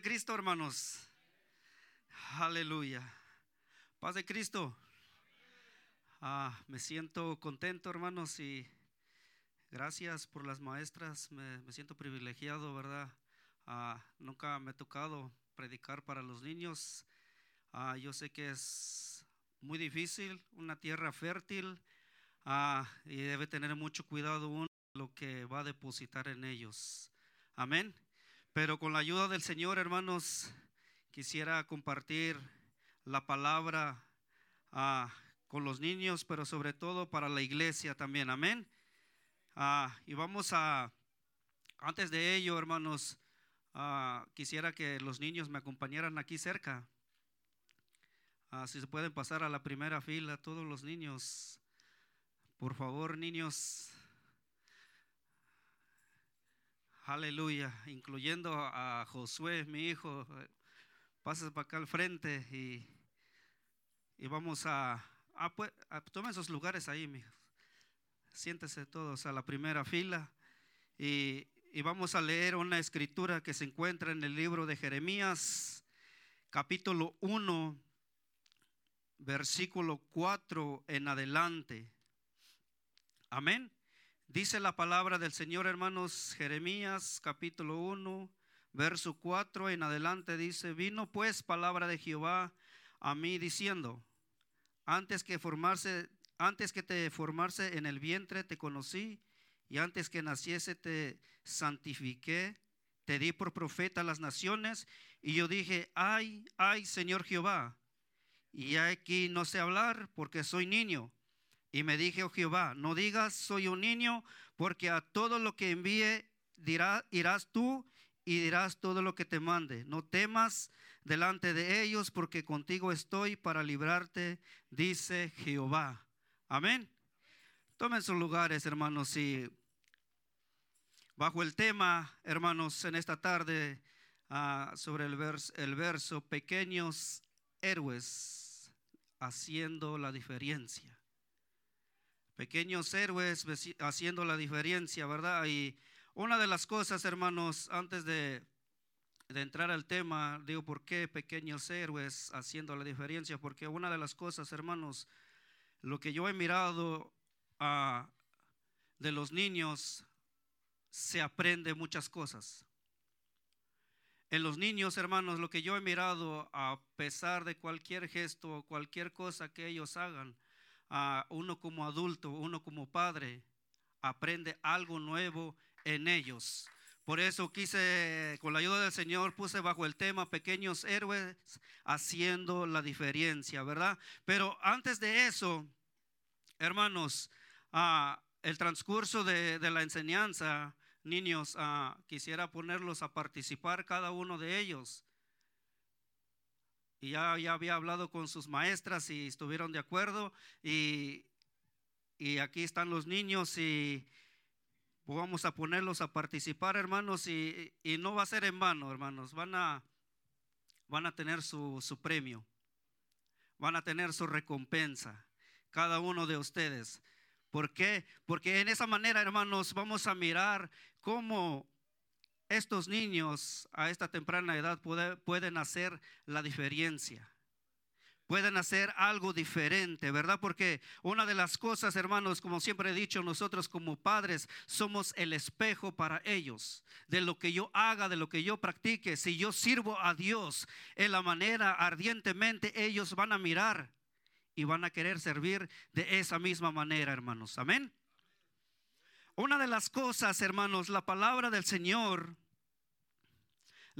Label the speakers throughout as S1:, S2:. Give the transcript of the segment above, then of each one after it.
S1: Cristo, hermanos. Aleluya. Paz de Cristo. Ah, me siento contento, hermanos, y gracias por las maestras. Me, siento privilegiado, ¿verdad? Ah, nunca me ha tocado predicar para los niños. Ah, yo sé que es muy difícil, una tierra fértil, y debe tener mucho cuidado uno lo que va a depositar en ellos. Amén. Pero con la ayuda del Señor, hermanos, quisiera compartir la palabra ah, con los niños, pero sobre todo para la iglesia también. Amén. Ah, y vamos a, antes de ello, hermanos, ah, quisiera que los niños me acompañaran aquí cerca. si se pueden pasar a la primera fila, todos los niños. Por favor, niños, Aleluya, incluyendo a Josué, mi hijo. Pases para acá al frente y, y vamos a, a, tomen esos lugares ahí, mi Siéntese todos a la primera fila y, y vamos a leer una escritura que se encuentra en el libro de Jeremías, capítulo 1, versículo 4 en adelante. Amén. Dice la palabra del Señor, hermanos, Jeremías capítulo 1, verso 4 en adelante dice, vino pues palabra de Jehová a mí diciendo, antes que formarse, antes que te formarse en el vientre te conocí y antes que naciese te santifiqué, te di por profeta a las naciones y yo dije, ay, ay, Señor Jehová, y aquí no sé hablar porque soy niño. Y me dije, oh Jehová, no digas soy un niño, porque a todo lo que envíe dirá, irás tú y dirás todo lo que te mande. No temas delante de ellos, porque contigo estoy para librarte, dice Jehová. Amén. Tomen sus lugares, hermanos, y bajo el tema, hermanos, en esta tarde, ah, sobre el, el verso, pequeños héroes haciendo la diferencia pequeños héroes haciendo la diferencia, ¿verdad? Y una de las cosas, hermanos, antes de, entrar al tema, digo, ¿por qué pequeños héroes haciendo la diferencia? Porque una de las cosas, hermanos, lo que yo he mirado ah, de los niños, se aprende muchas cosas. En los niños, hermanos, lo que yo he mirado, a pesar de cualquier gesto, cualquier cosa que ellos hagan, uno como adulto, uno como padre, aprende algo nuevo en ellos. Por eso quise, con la ayuda del Señor, puse bajo el tema pequeños héroes haciendo la diferencia, ¿verdad? Pero antes de eso, hermanos, el transcurso de, la enseñanza, niños, quisiera ponerlos a participar cada uno de ellos y ya, ya había hablado con sus maestras y estuvieron de acuerdo y, y aquí están los niños y vamos a ponerlos a participar, hermanos, y, y, no va a ser en vano, hermanos, van a, van a tener su, su premio, van a tener su recompensa, cada uno de ustedes. ¿Por qué? Porque en esa manera, hermanos, vamos a mirar cómo estos niños a esta temprana edad pueden hacer la diferencia. Pueden hacer algo diferente, ¿verdad? Porque una de las cosas, hermanos, como siempre he dicho, nosotros como padres somos el espejo para ellos. De lo que yo haga, de lo que yo practique, si yo sirvo a Dios en la manera ardientemente, ellos van a mirar y van a querer servir de esa misma manera, hermanos. Amén. Una de las cosas, hermanos, la palabra del Señor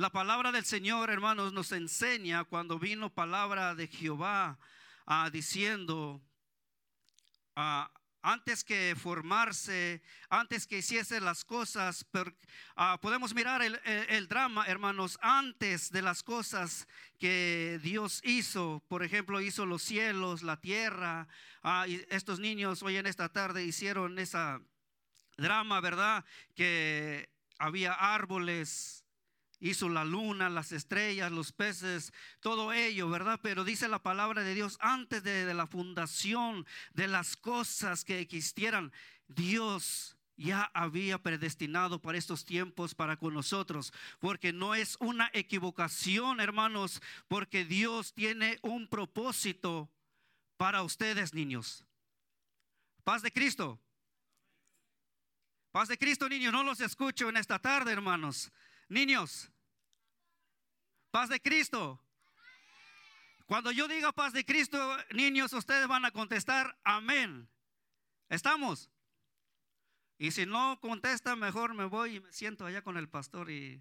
S1: la palabra del Señor, hermanos, nos enseña cuando vino palabra de Jehová ah, diciendo, ah, antes que formarse, antes que hiciese las cosas, ah, podemos mirar el, drama, hermanos, antes de las cosas que Dios hizo. Por ejemplo, hizo los cielos, la tierra. estos niños hoy en esta tarde hicieron esa drama, ¿verdad? Que había árboles, Hizo la luna, las estrellas, los peces, todo ello, ¿verdad? Pero dice la palabra de Dios, antes de, la fundación de las cosas que existieran, Dios ya había predestinado para estos tiempos para con nosotros, porque no es una equivocación, hermanos, porque Dios tiene un propósito para ustedes, niños. Paz de Cristo. Paz de Cristo, niños, no los escucho en esta tarde, hermanos. Niños, paz de Cristo. Cuando yo diga paz de Cristo, niños, ustedes van a contestar amén. ¿Estamos? Y si no contesta, mejor me voy y me siento allá con el pastor y,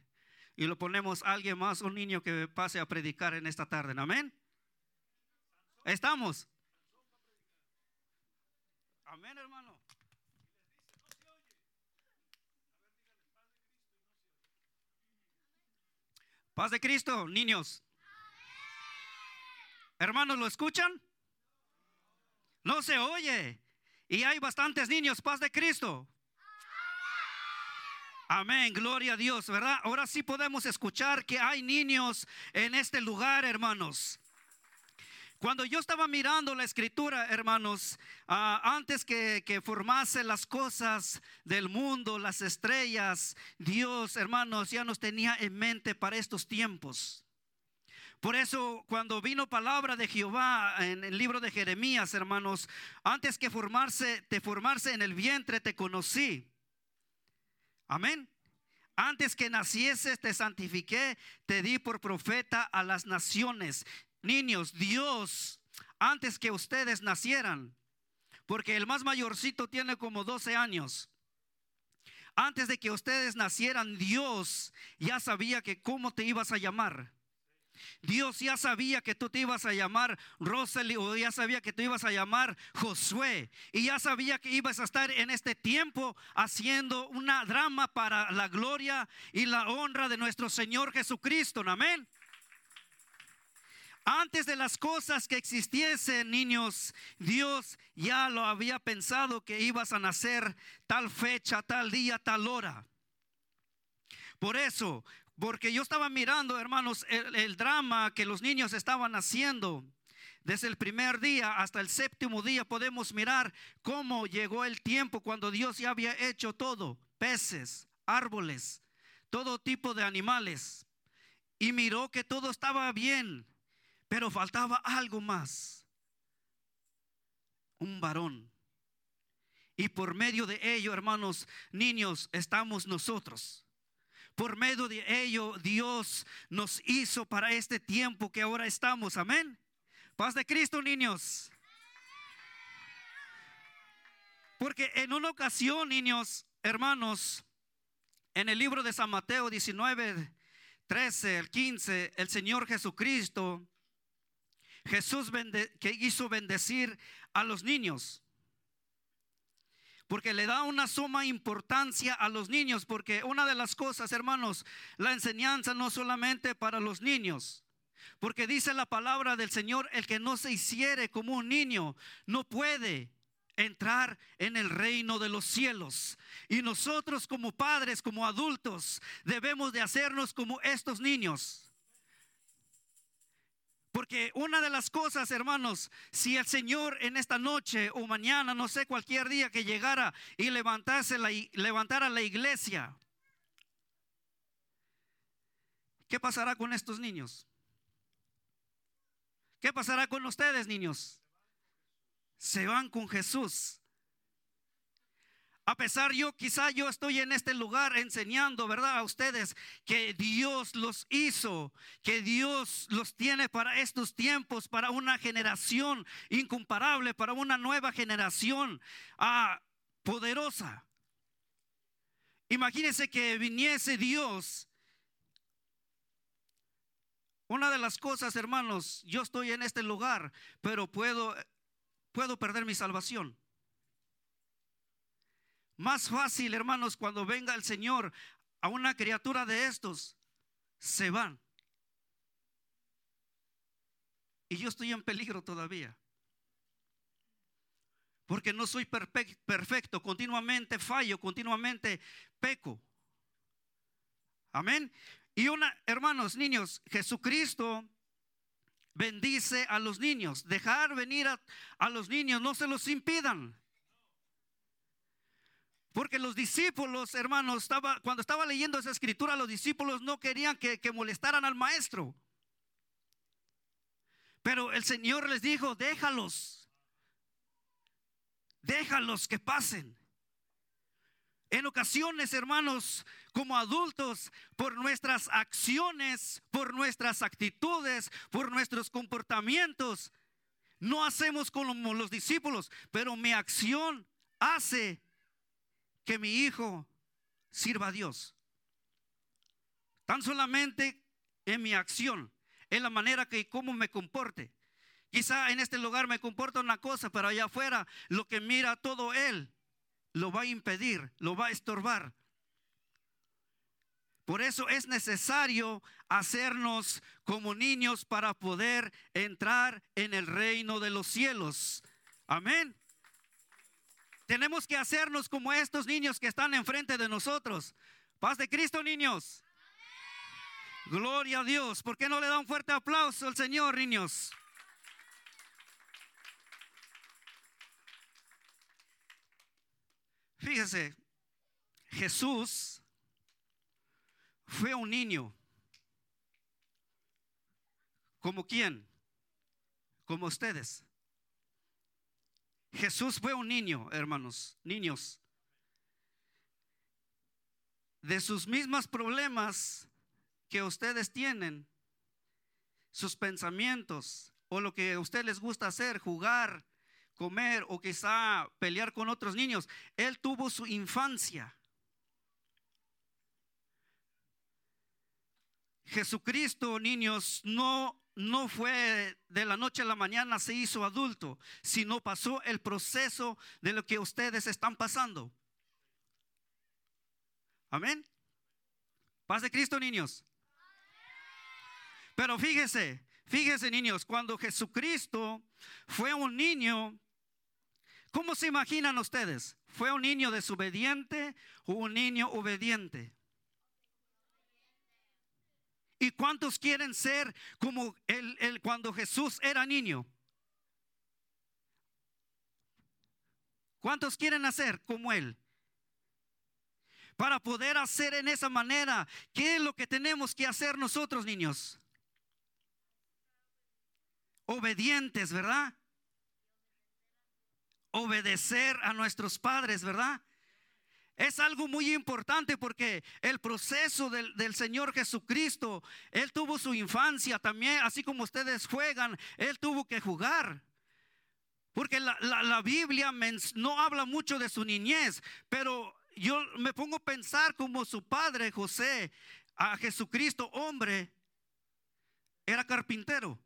S1: y lo ponemos a alguien más, un niño que pase a predicar en esta tarde. Amén. ¿Estamos? Amén, hermano. Paz de Cristo, niños. Hermanos, ¿lo escuchan? No se oye. Y hay bastantes niños, paz de Cristo. Amén, gloria a Dios, ¿verdad? Ahora sí podemos escuchar que hay niños en este lugar, hermanos. Cuando yo estaba mirando la escritura, hermanos, ah, antes que, que, formase las cosas del mundo, las estrellas, Dios, hermanos, ya nos tenía en mente para estos tiempos. Por eso cuando vino palabra de Jehová en el libro de Jeremías, hermanos, antes que formarse, te formarse en el vientre te conocí. Amén. Antes que nacieses te santifiqué, te di por profeta a las naciones. Niños, Dios, antes que ustedes nacieran, porque el más mayorcito tiene como 12 años. Antes de que ustedes nacieran, Dios ya sabía que cómo te ibas a llamar. Dios ya sabía que tú te ibas a llamar Rosely o ya sabía que tú ibas a llamar Josué y ya sabía que ibas a estar en este tiempo haciendo una drama para la gloria y la honra de nuestro Señor Jesucristo. Amén. Antes de las cosas que existiesen, niños, Dios ya lo había pensado que ibas a nacer tal fecha, tal día, tal hora. Por eso, porque yo estaba mirando, hermanos, el, drama que los niños estaban haciendo. Desde el primer día hasta el séptimo día podemos mirar cómo llegó el tiempo cuando Dios ya había hecho todo, peces, árboles, todo tipo de animales. Y miró que todo estaba bien, pero faltaba algo más. Un varón. Y por medio de ello, hermanos, niños, estamos nosotros. Por medio de ello, Dios nos hizo para este tiempo que ahora estamos. Amén. Paz de Cristo, niños. Porque en una ocasión, niños, hermanos, en el libro de San Mateo 19, 13, el 15, el Señor Jesucristo, Jesús que hizo bendecir a los niños porque le da una suma importancia a los niños, porque una de las cosas, hermanos, la enseñanza no solamente para los niños, porque dice la palabra del Señor, el que no se hiciere como un niño, no puede entrar en el reino de los cielos. Y nosotros como padres, como adultos, debemos de hacernos como estos niños. Porque una de las cosas, hermanos, si el Señor en esta noche o mañana, no sé, cualquier día que llegara y levantase la, levantara la iglesia, ¿qué pasará con estos niños? ¿Qué pasará con ustedes, niños? Se van con Jesús. A pesar yo, quizá yo estoy en este lugar enseñando, ¿verdad? A ustedes que Dios los hizo, que Dios los tiene para estos tiempos, para una generación incomparable, para una nueva generación ah, poderosa. Imagínense que viniese Dios. Una de las cosas, hermanos, yo estoy en este lugar, pero puedo, puedo perder mi salvación. Más fácil, hermanos, cuando venga el Señor a una criatura de estos, se van. Y yo estoy en peligro todavía. Porque no soy perfecto, continuamente fallo, continuamente peco. Amén. Y una, hermanos, niños, Jesucristo bendice a los niños. Dejar venir a, a los niños, no se los impidan. Porque los discípulos, hermanos, estaba, cuando estaba leyendo esa escritura, los discípulos no querían que, que molestaran al maestro. Pero el Señor les dijo, déjalos, déjalos que pasen. En ocasiones, hermanos, como adultos, por nuestras acciones, por nuestras actitudes, por nuestros comportamientos, no hacemos como los discípulos, pero mi acción hace que mi hijo sirva a Dios. Tan solamente en mi acción, en la manera que cómo me comporte. Quizá en este lugar me comporta una cosa, pero allá afuera lo que mira todo él lo va a impedir, lo va a estorbar. Por eso es necesario hacernos como niños para poder entrar en el reino de los cielos. Amén. Tenemos que hacernos como estos niños que están enfrente de nosotros. Paz de Cristo, niños. Gloria a Dios. ¿Por qué no le da un fuerte aplauso al Señor, niños? Fíjese, Jesús fue un niño. ¿Como quién? Como ustedes. Jesús fue un niño, hermanos, niños. De sus mismos problemas que ustedes tienen, sus pensamientos o lo que a ustedes les gusta hacer, jugar, comer o quizá pelear con otros niños, él tuvo su infancia. Jesucristo, niños, no no fue de la noche a la mañana se hizo adulto, sino pasó el proceso de lo que ustedes están pasando. Amén. Paz de Cristo, niños. Pero fíjese, fíjese, niños, cuando Jesucristo fue un niño, ¿cómo se imaginan ustedes? ¿Fue un niño desobediente o un niño obediente? ¿Y cuántos quieren ser como el, cuando Jesús era niño? ¿Cuántos quieren hacer como Él? Para poder hacer en esa manera, ¿qué es lo que tenemos que hacer nosotros, niños? Obedientes, ¿verdad? Obedecer a nuestros padres, ¿verdad? Es algo muy importante porque el proceso del, Señor Jesucristo, Él tuvo su infancia también, así como ustedes juegan, Él tuvo que jugar. Porque la, la Biblia no habla mucho de su niñez, pero yo me pongo a pensar como su padre José, a Jesucristo, hombre, era carpintero.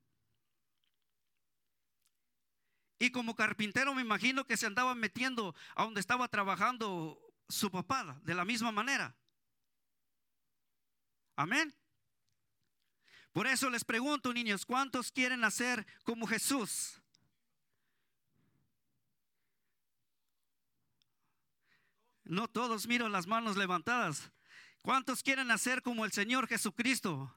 S1: Y como carpintero me imagino que se andaba metiendo a donde estaba trabajando su papá de la misma manera. Amén. Por eso les pregunto, niños, ¿cuántos quieren hacer como Jesús? No todos miro las manos levantadas. ¿Cuántos quieren hacer como el Señor Jesucristo?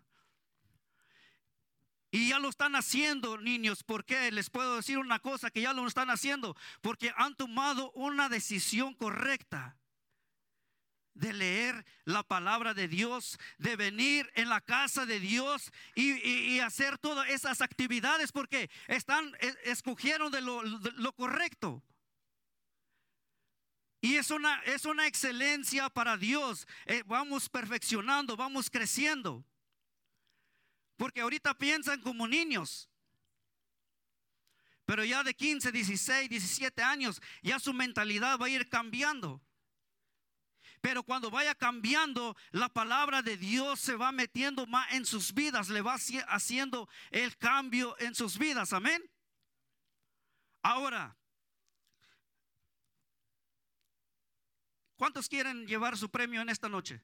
S1: Y ya lo están haciendo, niños. ¿Por qué? Les puedo decir una cosa, que ya lo están haciendo. Porque han tomado una decisión correcta de leer la palabra de Dios, de venir en la casa de Dios y, hacer todas esas actividades porque están, escogieron de lo, correcto. Y es una, es una excelencia para Dios. Eh, vamos perfeccionando, vamos creciendo. Porque ahorita piensan como niños. Pero ya de 15, 16, 17 años, ya su mentalidad va a ir cambiando. Pero cuando vaya cambiando, la palabra de Dios se va metiendo más en sus vidas, le va haciendo el cambio en sus vidas. Amén. Ahora, ¿cuántos quieren llevar su premio en esta noche?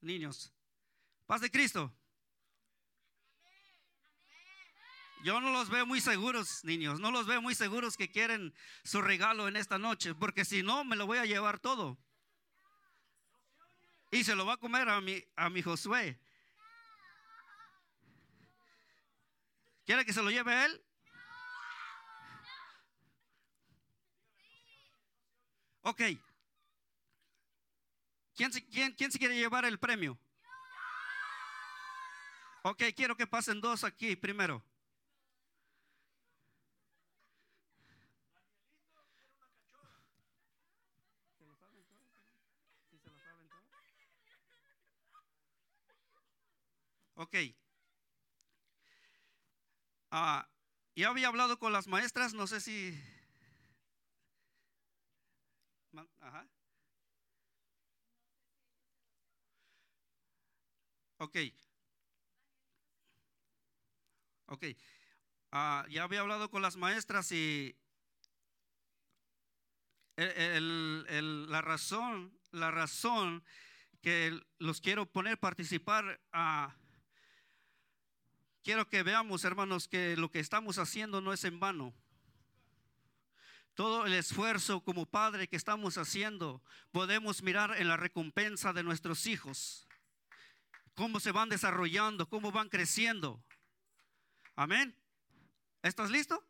S1: Niños. Paz de Cristo. Yo no los veo muy seguros, niños. No los veo muy seguros que quieren su regalo en esta noche, porque si no, me lo voy a llevar todo y se lo va a comer a mi, a mi Josué. ¿Quiere que se lo lleve él? Ok. ¿Quién, quién, quién se quiere llevar el premio? Ok, quiero que pasen dos aquí primero. Ok. Ah, ya había hablado con las maestras, no sé si... Ajá. Ok. Ok. Ah, ya había hablado con las maestras y el- el- la razón, la razón que los quiero poner a participar, ah, quiero que veamos, hermanos, que lo que estamos haciendo no es en vano. Todo el esfuerzo como padre que estamos haciendo, podemos mirar en la recompensa de nuestros hijos. Cómo se van desarrollando, cómo van creciendo. Amén. ¿Estás listo?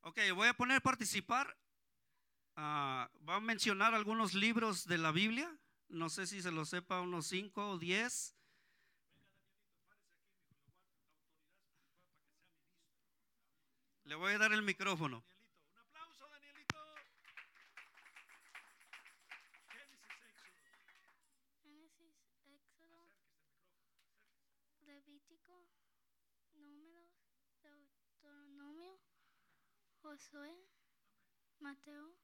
S1: Ok, voy a poner participar. Ah, va a mencionar algunos libros de la Biblia. No sé si se lo sepa, unos cinco o diez. Le voy a dar el micrófono.
S2: Un aplauso, Danielito. Génesis, Éxodo.
S3: Génesis, Éxodo, Levítico, Números, Deuteronomio, Josué, Mateo,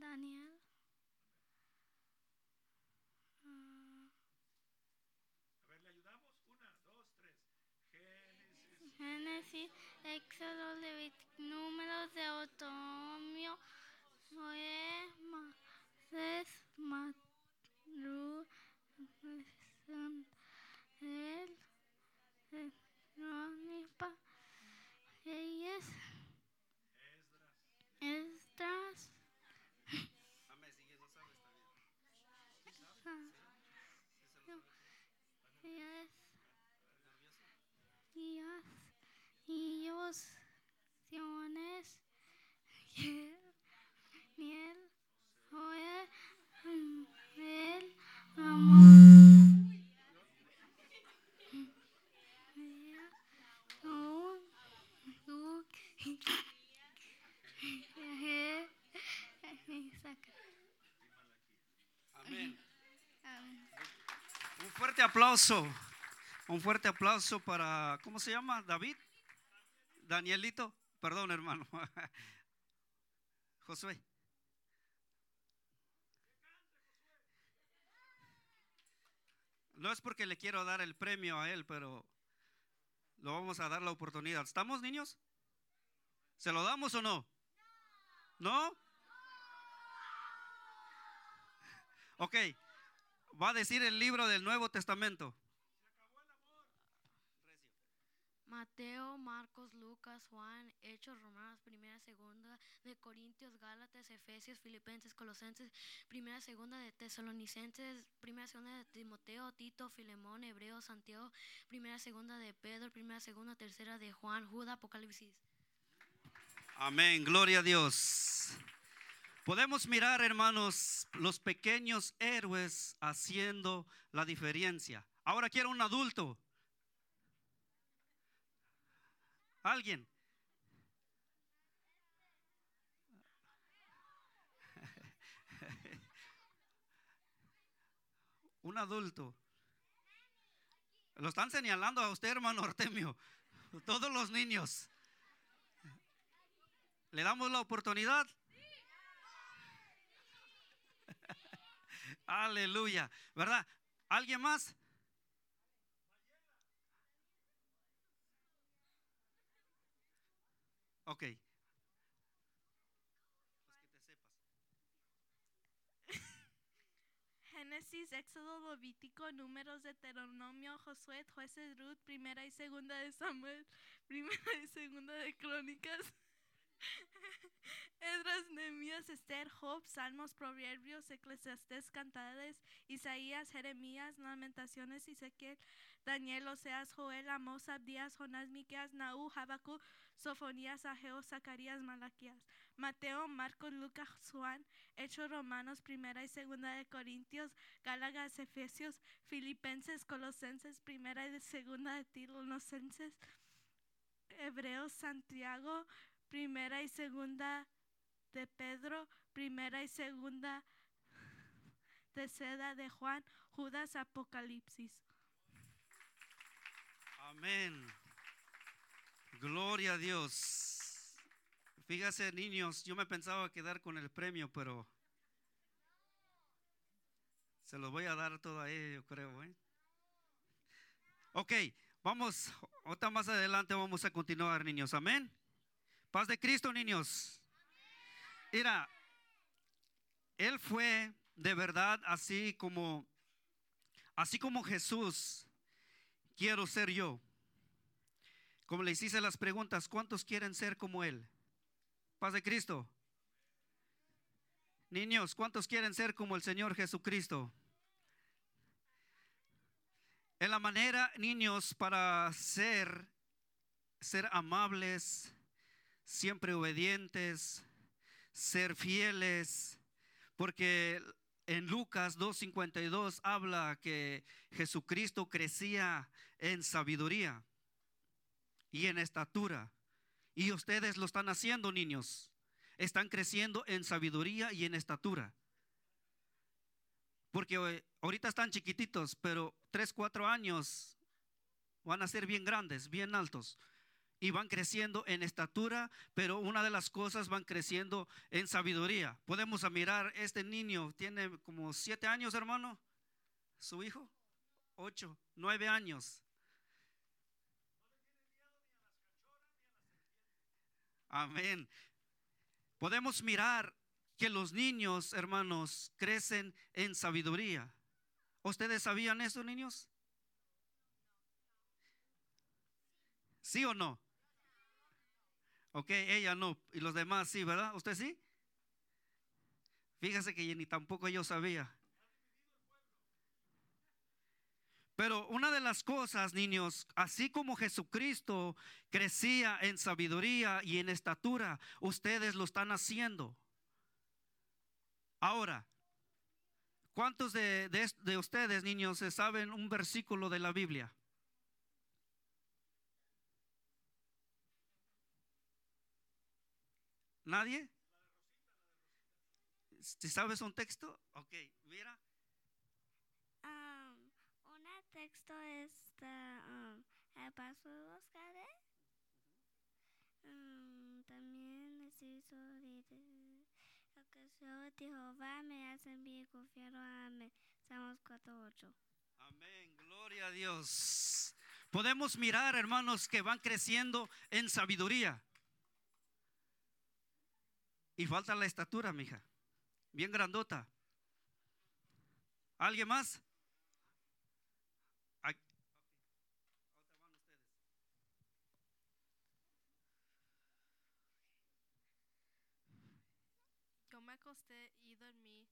S3: Daniel,
S2: A ver, ¿le ayudamos? Una, dos, tres. Génesis.
S3: Génesis, Éxodo, Levítico, Números, Deuteronomio, Josué, Moisés, Matru, Él, Jerónima, Reyes, Esdras, Yes. Yes. Ellos, Siones, Miel, Joel, Miel, Amor. Un, un,
S1: Amén.
S3: Amén.
S1: Un fuerte aplauso. Un fuerte aplauso para, ¿cómo se llama? David. Danielito. Perdón, hermano. Josué. No es porque le quiero dar el premio a él, pero lo vamos a dar la oportunidad. ¿Estamos, niños? ¿Se lo damos o no? ¿No? Ok. Va a decir el libro del Nuevo Testamento.
S4: Mateo, Marcos, Lucas, Juan, Hechos, Romanos, Primera, Segunda, de Corintios, Gálatas, Efesios, Filipenses, Colosenses, Primera, Segunda de Tesalonicenses, Primera, Segunda de Timoteo, Tito, Filemón, Hebreo, Santiago, Primera, Segunda de Pedro, Primera, Segunda, Tercera de Juan, Judas, Apocalipsis.
S1: Amén, gloria a Dios. Podemos mirar, hermanos, los pequeños héroes haciendo la diferencia. Ahora quiero un adulto. ¿Alguien? Un adulto. Lo están señalando a usted, hermano Artemio. Todos los niños. ¿Le damos la oportunidad? Aleluya. ¿Verdad? ¿Alguien más? Ok.
S5: Génesis, Éxodo, Levítico, Números, Deuteronomio, Josué, Jueces, Ruth, Primera y Segunda de Samuel, Primera y Segunda de Crónicas, Esdras, Nehemías, Esther, Job, Salmos, Proverbios, Eclesiastés, Cantares, Isaías, Jeremías, Lamentaciones, Ezequiel, Daniel, Oseas, Joel, Amos, Abdías, Jonás, Miqueas, Naú, Habacuc, Sofonías, Ageo, Zacarías, Malaquías. Mateo, Marcos, Lucas, Juan, Hechos Romanos, Primera y Segunda de Corintios, Gálatas, Efesios, Filipenses, Colosenses, Primera y Segunda de Tilonicenses, Hebreos, Santiago, Primera y Segunda de Pedro, Primera y Segunda de Seda de Juan, Judas, Apocalipsis.
S1: Amén. Gloria a Dios. Fíjase, niños, yo me pensaba quedar con el premio, pero se los voy a dar todo a ellos, creo. ¿eh? Ok, vamos, otra más adelante vamos a continuar, niños. Amén. Paz de Cristo, niños. Mira, Él fue de verdad así como, así como Jesús, quiero ser yo. Como les hice las preguntas, ¿cuántos quieren ser como Él? Paz de Cristo. Niños, ¿cuántos quieren ser como el Señor Jesucristo? En la manera, niños, para ser, ser amables, siempre obedientes, ser fieles, porque en Lucas 2.52 habla que Jesucristo crecía en sabiduría y en estatura. Y ustedes lo están haciendo, niños. Están creciendo en sabiduría y en estatura. Porque eh, ahorita están chiquititos, pero 3, 4 años van a ser bien grandes, bien altos. Y van creciendo en estatura, pero una de las cosas van creciendo en sabiduría. Podemos mirar, este niño tiene como 7 años, hermano. Su hijo, 8, 9 años. Amén. Podemos mirar que los niños, hermanos, crecen en sabiduría. ¿Ustedes sabían eso, niños? ¿Sí o no? Ok, ella no. Y los demás sí, ¿verdad? ¿Usted sí? Fíjese que ni tampoco yo sabía. Pero una de las cosas, niños, así como Jesucristo crecía en sabiduría y en estatura, ustedes lo están haciendo. Ahora, ¿cuántos de, de, de ustedes, niños, saben un versículo de la Biblia? ¿Nadie? Si sabes un texto, ok, mira.
S3: Um, una texto está um, el paso de los cadet. Um, también les hizo decir, el que yo de Jehová me hacen bien confiar a mí. Salmos 4.8.
S1: Amén, gloria a Dios. Podemos mirar, hermanos, que van creciendo en sabiduría. Y falta la estatura, mija. Bien grandota. ¿Alguien más?
S5: Yo me acosté y dormí.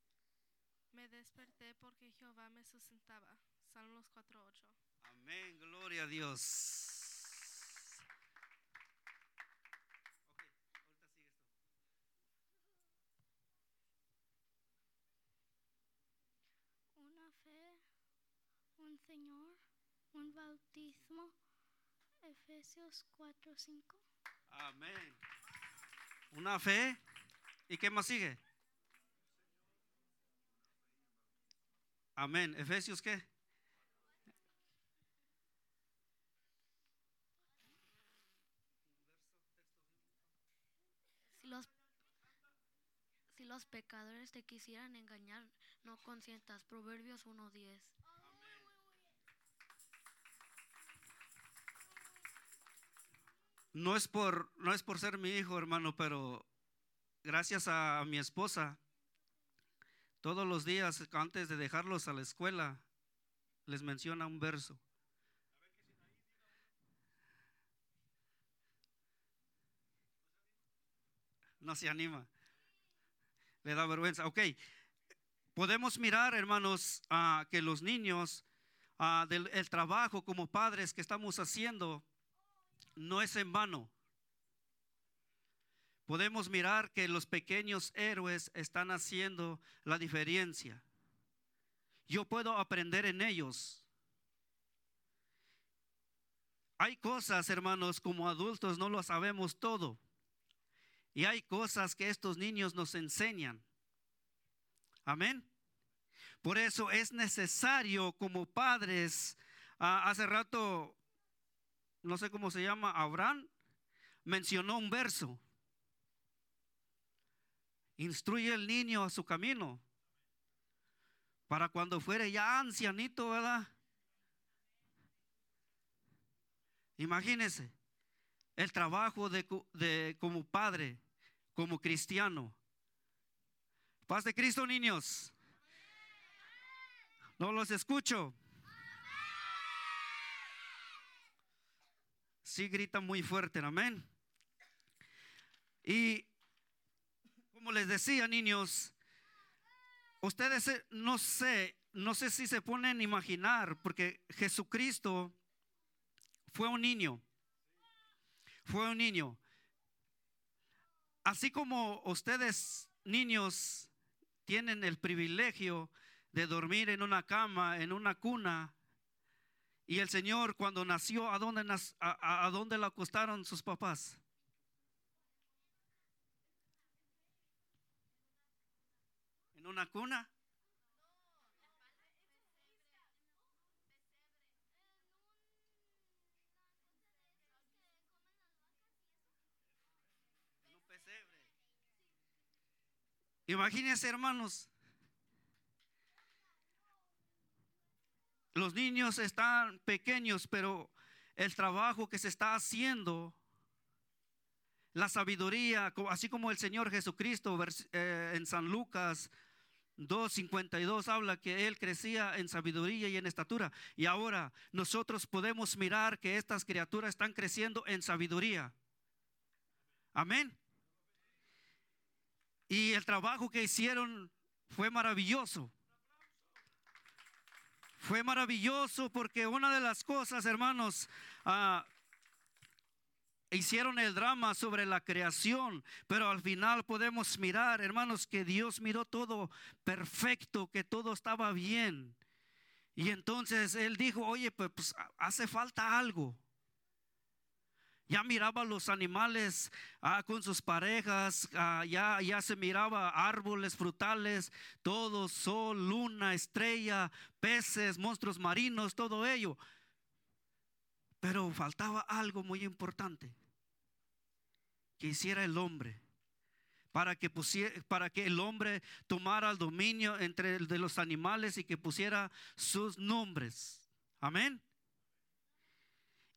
S5: Me desperté porque Jehová me sustentaba. Salmos 4.8.
S1: Amén, gloria a Dios. Ok, ahorita sigues tú.
S3: Una fe, un Señor, un bautismo. Efesios 4.5.
S1: Amén. Una fe. ¿Y qué más sigue? Amén. Efesios qué?
S4: Si los, si los pecadores te quisieran engañar, no consientas. Proverbios 1.10.
S1: No es por no es por ser mi hijo, hermano, pero gracias a mi esposa todos los días antes de dejarlos a la escuela les menciona un verso. No se anima. Le da vergüenza. Ok. Podemos mirar, hermanos, a que los niños del el trabajo como padres que estamos haciendo no es en vano. Podemos mirar que los pequeños héroes están haciendo la diferencia. Yo puedo aprender en ellos. Hay cosas, hermanos, como adultos no lo sabemos todo. Y hay cosas que estos niños nos enseñan. Amén. Por eso es necesario como padres, ah, hace rato, no sé cómo se llama, Abraham mencionó un verso. Instruye el niño a su camino. Para cuando fuere ya ancianito, ¿verdad? Imagínese el trabajo de, de como padre, como cristiano. Paz de Cristo, niños. No los escucho. Sí gritan muy fuerte, amén. Y como les decía, niños, ustedes eh, no sé, no sé si se ponen a imaginar, porque Jesucristo fue un niño. Fue un niño. Así como ustedes, niños, tienen el privilegio de dormir en una cama, en una cuna, y el Señor cuando nació, ¿a dónde, a, dónde lo acostaron sus papás? ¿En una cuna? Imagínense, hermanos. Los niños están pequeños, pero el trabajo que se está haciendo, la sabiduría, así como el Señor Jesucristo eh, en San Lucas 2.52 habla que Él crecía en sabiduría y en estatura. Y ahora nosotros podemos mirar que estas criaturas están creciendo en sabiduría. Amén. Y el trabajo que hicieron fue maravilloso. Fue maravilloso porque una de las cosas, hermanos, ah, hicieron el drama sobre la creación, pero al final podemos mirar, hermanos, que Dios miró todo perfecto, que todo estaba bien. Y entonces Él dijo, oye, pues, pues, hace falta algo. Ya miraba los animales ah, con sus parejas, ah, ya, ya se miraba árboles frutales, todo, sol, luna, estrella, peces, monstruos marinos, todo ello. Pero faltaba algo muy importante que hiciera el hombre para que, pusie- para que el hombre tomara el dominio entre de los animales y que pusiera sus nombres. Amén.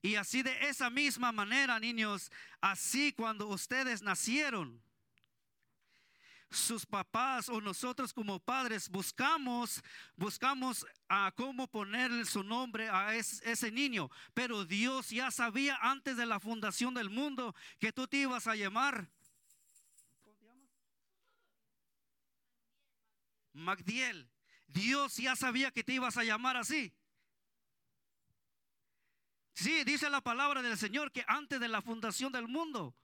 S1: Y así de esa misma manera, niños, así cuando ustedes nacieron, sus papás o nosotros como padres buscamos, buscamos a cómo ponerle su nombre a es- ese niño. Pero Dios ya sabía antes de la fundación del mundo que tú te ibas a llamar. Dios ya sabía que te ibas a llamar así. Sí, dice la palabra del Señor que antes de la fundación del mundo,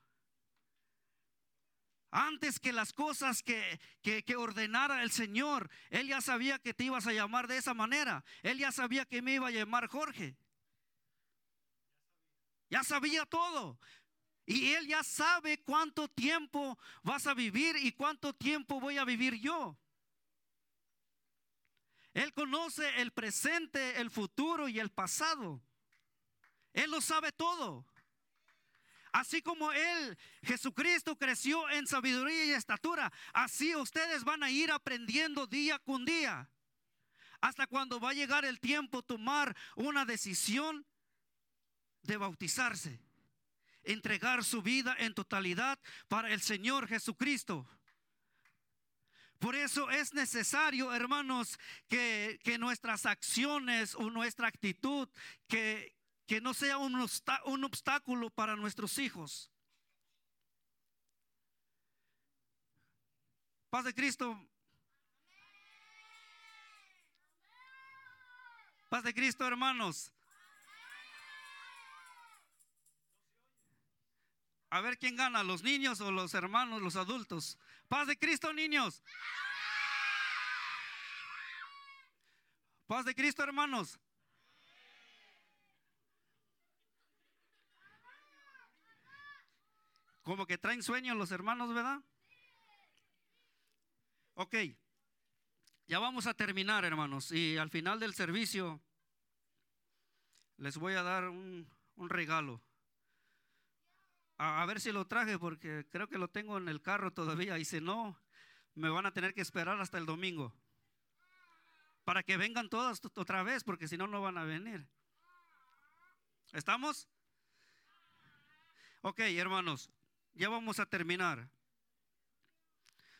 S1: antes que las cosas que, que, ordenara el Señor, Él ya sabía que te ibas a llamar de esa manera. Él ya sabía que me iba a llamar Jorge. Ya sabía todo. Y Él ya sabe cuánto tiempo vas a vivir y cuánto tiempo voy a vivir yo. Él conoce el presente, el futuro y el pasado. Él lo sabe todo. Así como Él, Jesucristo, creció en sabiduría y estatura, así ustedes van a ir aprendiendo día con día. Hasta cuando va a llegar el tiempo tomar una decisión de bautizarse, entregar su vida en totalidad para el Señor Jesucristo. Por eso es necesario, hermanos, que, que nuestras acciones o nuestra actitud, que, que no sea un, obstáculo para nuestros hijos. Paz de Cristo. Paz de Cristo, hermanos. A ver quién gana, los niños o los hermanos, los adultos. Paz de Cristo, niños. Paz de Cristo, hermanos. Como que traen sueños los hermanos, ¿verdad? Ok. Ya vamos a terminar, hermanos. Y al final del servicio les voy a dar un, un regalo. A, ver si lo traje porque creo que lo tengo en el carro todavía. Y si no, me van a tener que esperar hasta el domingo. Para que vengan todas otra vez, porque si no, no van a venir. ¿Estamos? Ok, hermanos, ya vamos a terminar.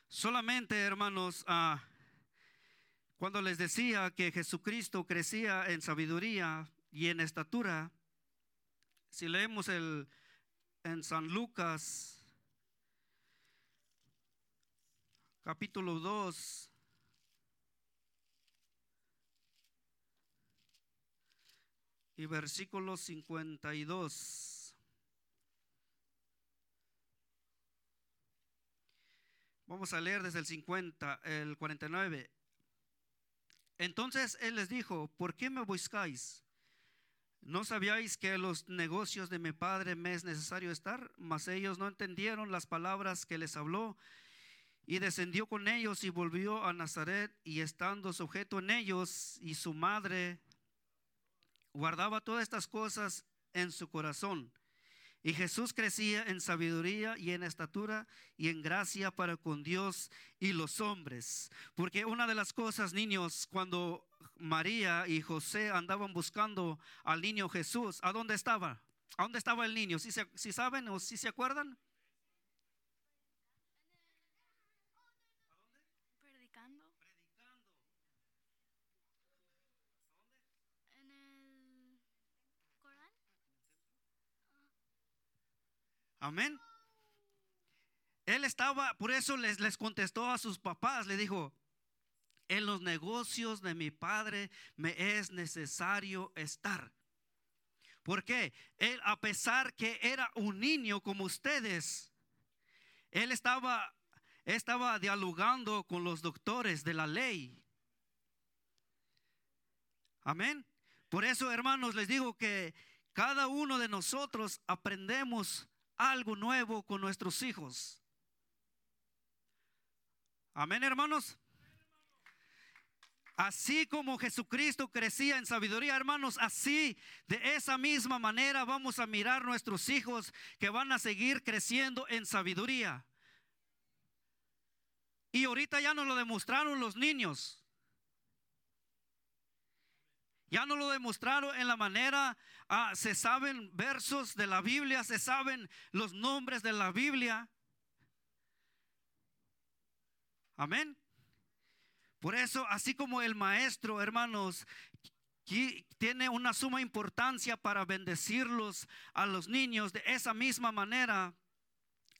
S1: Solamente, hermanos, ah, cuando les decía que Jesucristo crecía en sabiduría y en estatura, si leemos el, en San Lucas, capítulo 2, y versículo 52. Vamos a leer desde el 50, el 49. Entonces él les dijo, ¿por qué me buscáis? ¿No sabíais que los negocios de mi padre me es necesario estar? Mas ellos no entendieron las palabras que les habló. Y descendió con ellos y volvió a Nazaret y estando sujeto en ellos y su madre guardaba todas estas cosas en su corazón. Y Jesús crecía en sabiduría y en estatura y en gracia para con Dios y los hombres. Porque una de las cosas, niños, cuando María y José andaban buscando al niño Jesús, ¿a dónde estaba? ¿A dónde estaba el niño? ¿Si, se, si saben o si se acuerdan? Amén. Él estaba, por eso les, les contestó a sus papás, le dijo, en los negocios de mi padre me es necesario estar. ¿Por qué? Él, a pesar que era un niño como ustedes, él estaba, estaba dialogando con los doctores de la ley. Amén. Por eso, hermanos, les digo que cada uno de nosotros aprendemos algo nuevo con nuestros hijos. Amén, hermanos. Así como Jesucristo crecía en sabiduría, hermanos, así de esa misma manera vamos a mirar nuestros hijos que van a seguir creciendo en sabiduría. Y ahorita ya nos lo demostraron los niños. Ya nos lo demostraron en la manera, ah, se saben versos de la Biblia, se saben los nombres de la Biblia. Amén. Por eso, así como el maestro, hermanos, qui- tiene una suma importancia para bendecirlos a los niños, de esa misma manera,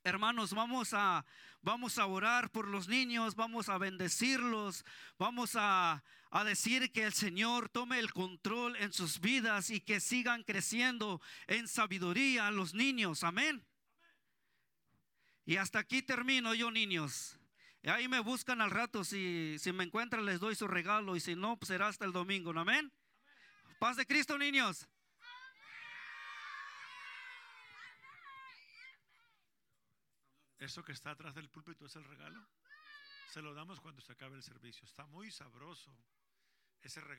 S1: hermanos, vamos a vamos a orar por los niños, vamos a bendecirlos, vamos a, a decir que el Señor tome el control en sus vidas y que sigan creciendo en sabiduría los niños. Amén. Y hasta aquí termino yo, niños. Y ahí me buscan al rato. Si, si me encuentran, les doy su regalo. Y si no, pues será hasta el domingo. Amén. Paz de Cristo, niños.
S2: Eso que está atrás del púlpito es el regalo. Se lo damos cuando se acabe el servicio. Está muy sabroso ese regalo.